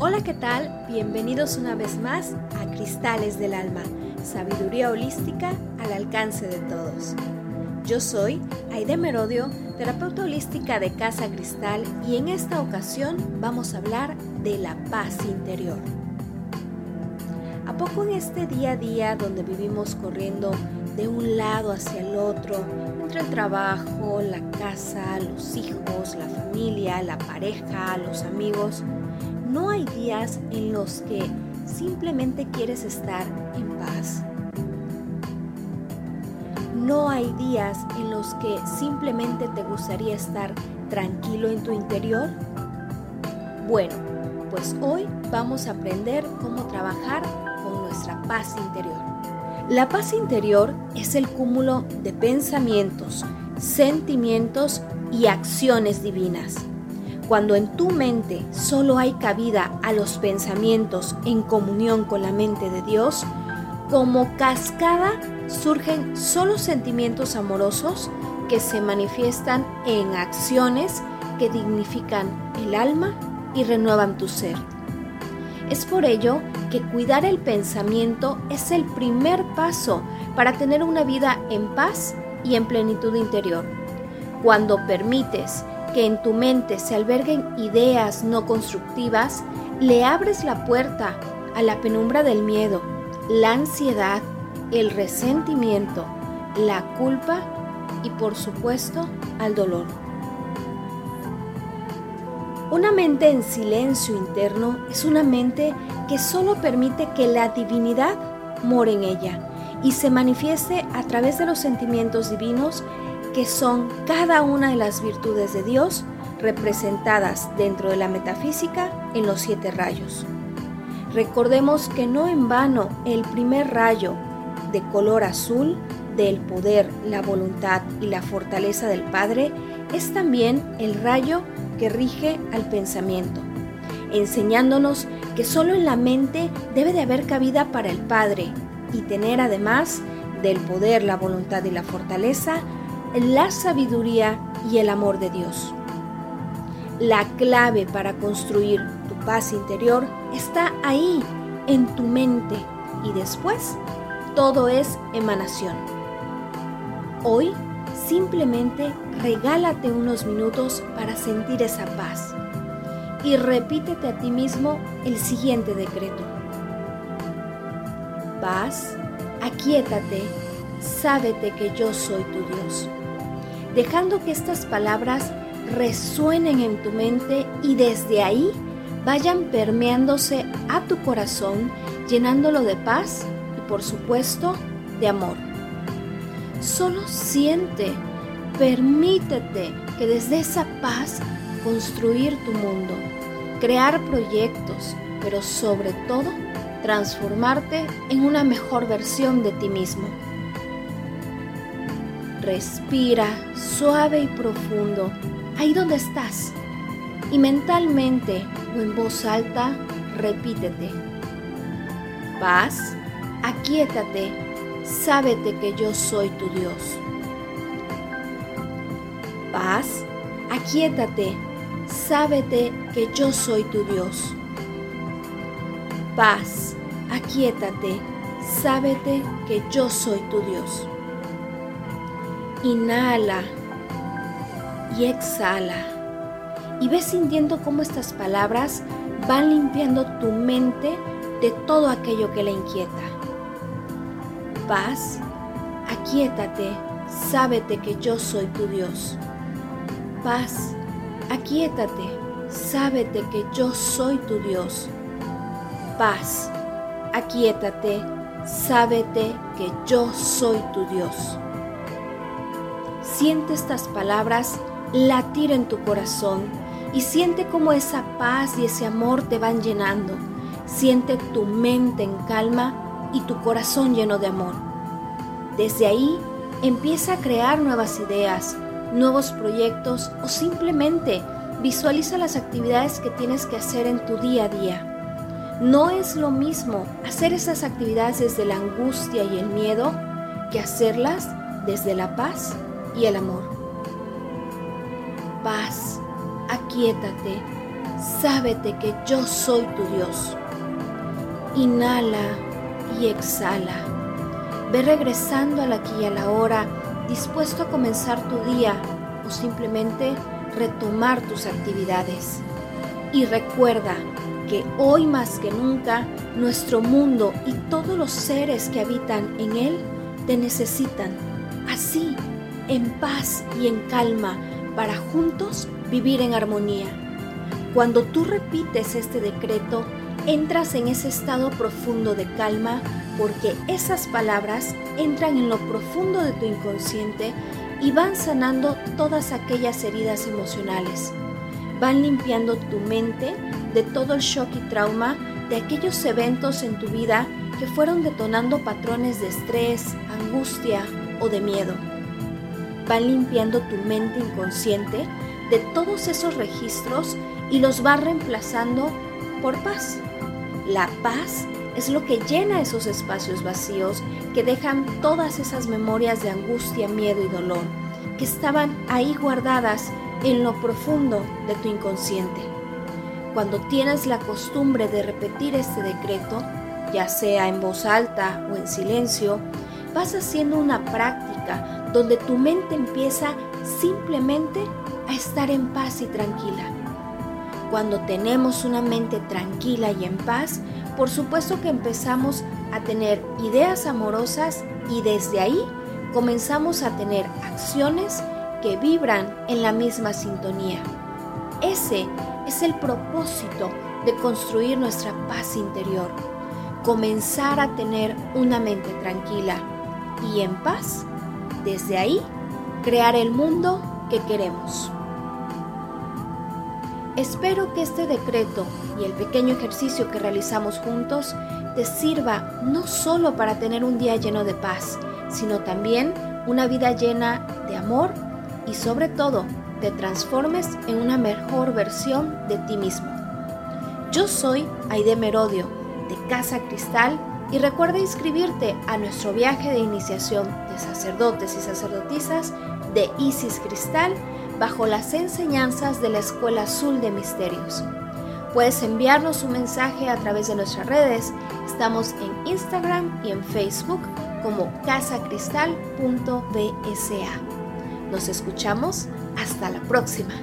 Hola, ¿qué tal? Bienvenidos una vez más a Cristales del Alma, sabiduría holística al alcance de todos. Yo soy Aide Merodio, terapeuta holística de Casa Cristal y en esta ocasión vamos a hablar de la paz interior. ¿A poco en este día a día donde vivimos corriendo de un lado hacia el otro, entre el trabajo, la casa, los hijos, la familia, la pareja, los amigos, no hay días en los que simplemente quieres estar en paz. No hay días en los que simplemente te gustaría estar tranquilo en tu interior. Bueno, pues hoy vamos a aprender cómo trabajar con nuestra paz interior. La paz interior es el cúmulo de pensamientos, sentimientos y acciones divinas cuando en tu mente solo hay cabida a los pensamientos en comunión con la mente de Dios, como cascada surgen solo sentimientos amorosos que se manifiestan en acciones que dignifican el alma y renuevan tu ser. Es por ello que cuidar el pensamiento es el primer paso para tener una vida en paz y en plenitud interior. Cuando permites que en tu mente se alberguen ideas no constructivas, le abres la puerta a la penumbra del miedo, la ansiedad, el resentimiento, la culpa y por supuesto al dolor. Una mente en silencio interno es una mente que solo permite que la divinidad more en ella y se manifieste a través de los sentimientos divinos que son cada una de las virtudes de Dios representadas dentro de la metafísica en los siete rayos. Recordemos que no en vano el primer rayo de color azul del poder, la voluntad y la fortaleza del Padre es también el rayo rige al pensamiento, enseñándonos que solo en la mente debe de haber cabida para el Padre y tener además del poder, la voluntad y la fortaleza la sabiduría y el amor de Dios. La clave para construir tu paz interior está ahí, en tu mente, y después todo es emanación. Hoy simplemente regálate unos minutos para sentir esa paz y repítete a ti mismo el siguiente decreto. Paz, aquíétate, sábete que yo soy tu Dios dejando que estas palabras resuenen en tu mente y desde ahí vayan permeándose a tu corazón, llenándolo de paz y por supuesto de amor. Solo siente, permítete que desde esa paz construir tu mundo, crear proyectos, pero sobre todo transformarte en una mejor versión de ti mismo. Respira suave y profundo, ahí donde estás. Y mentalmente o en voz alta, repítete. Paz, aquíétate, sábete que yo soy tu Dios. Paz, aquíétate, sábete que yo soy tu Dios. Paz, aquíétate, sábete que yo soy tu Dios. Inhala y exhala. Y ves sintiendo cómo estas palabras van limpiando tu mente de todo aquello que la inquieta. Paz, aquíétate, sábete que yo soy tu Dios. Paz, aquíétate, sábete que yo soy tu Dios. Paz, aquíétate, sábete que yo soy tu Dios. Siente estas palabras latir en tu corazón y siente cómo esa paz y ese amor te van llenando. Siente tu mente en calma y tu corazón lleno de amor. Desde ahí empieza a crear nuevas ideas, nuevos proyectos o simplemente visualiza las actividades que tienes que hacer en tu día a día. No es lo mismo hacer esas actividades desde la angustia y el miedo que hacerlas desde la paz y el amor. Paz, aquíétate, sábete que yo soy tu Dios. Inhala y exhala. Ve regresando al aquí y a la hora, dispuesto a comenzar tu día o simplemente retomar tus actividades. Y recuerda que hoy más que nunca nuestro mundo y todos los seres que habitan en él te necesitan, así, en paz y en calma, para juntos vivir en armonía. Cuando tú repites este decreto, entras en ese estado profundo de calma porque esas palabras entran en lo profundo de tu inconsciente y van sanando todas aquellas heridas emocionales. Van limpiando tu mente de todo el shock y trauma de aquellos eventos en tu vida que fueron detonando patrones de estrés, angustia o de miedo. Van limpiando tu mente inconsciente de todos esos registros y los va reemplazando por paz. La paz es lo que llena esos espacios vacíos que dejan todas esas memorias de angustia, miedo y dolor que estaban ahí guardadas en lo profundo de tu inconsciente. Cuando tienes la costumbre de repetir este decreto, ya sea en voz alta o en silencio, vas haciendo una práctica donde tu mente empieza simplemente a estar en paz y tranquila. Cuando tenemos una mente tranquila y en paz, por supuesto que empezamos a tener ideas amorosas y desde ahí comenzamos a tener acciones que vibran en la misma sintonía. Ese es el propósito de construir nuestra paz interior, comenzar a tener una mente tranquila y en paz, desde ahí, crear el mundo que queremos. Espero que este decreto y el pequeño ejercicio que realizamos juntos te sirva no solo para tener un día lleno de paz, sino también una vida llena de amor y sobre todo te transformes en una mejor versión de ti mismo. Yo soy Aide Merodio de Casa Cristal y recuerda inscribirte a nuestro viaje de iniciación de sacerdotes y sacerdotisas de Isis Cristal bajo las enseñanzas de la Escuela Azul de Misterios. Puedes enviarnos un mensaje a través de nuestras redes. Estamos en Instagram y en Facebook como casacristal.bsa. Nos escuchamos hasta la próxima.